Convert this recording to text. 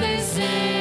this is.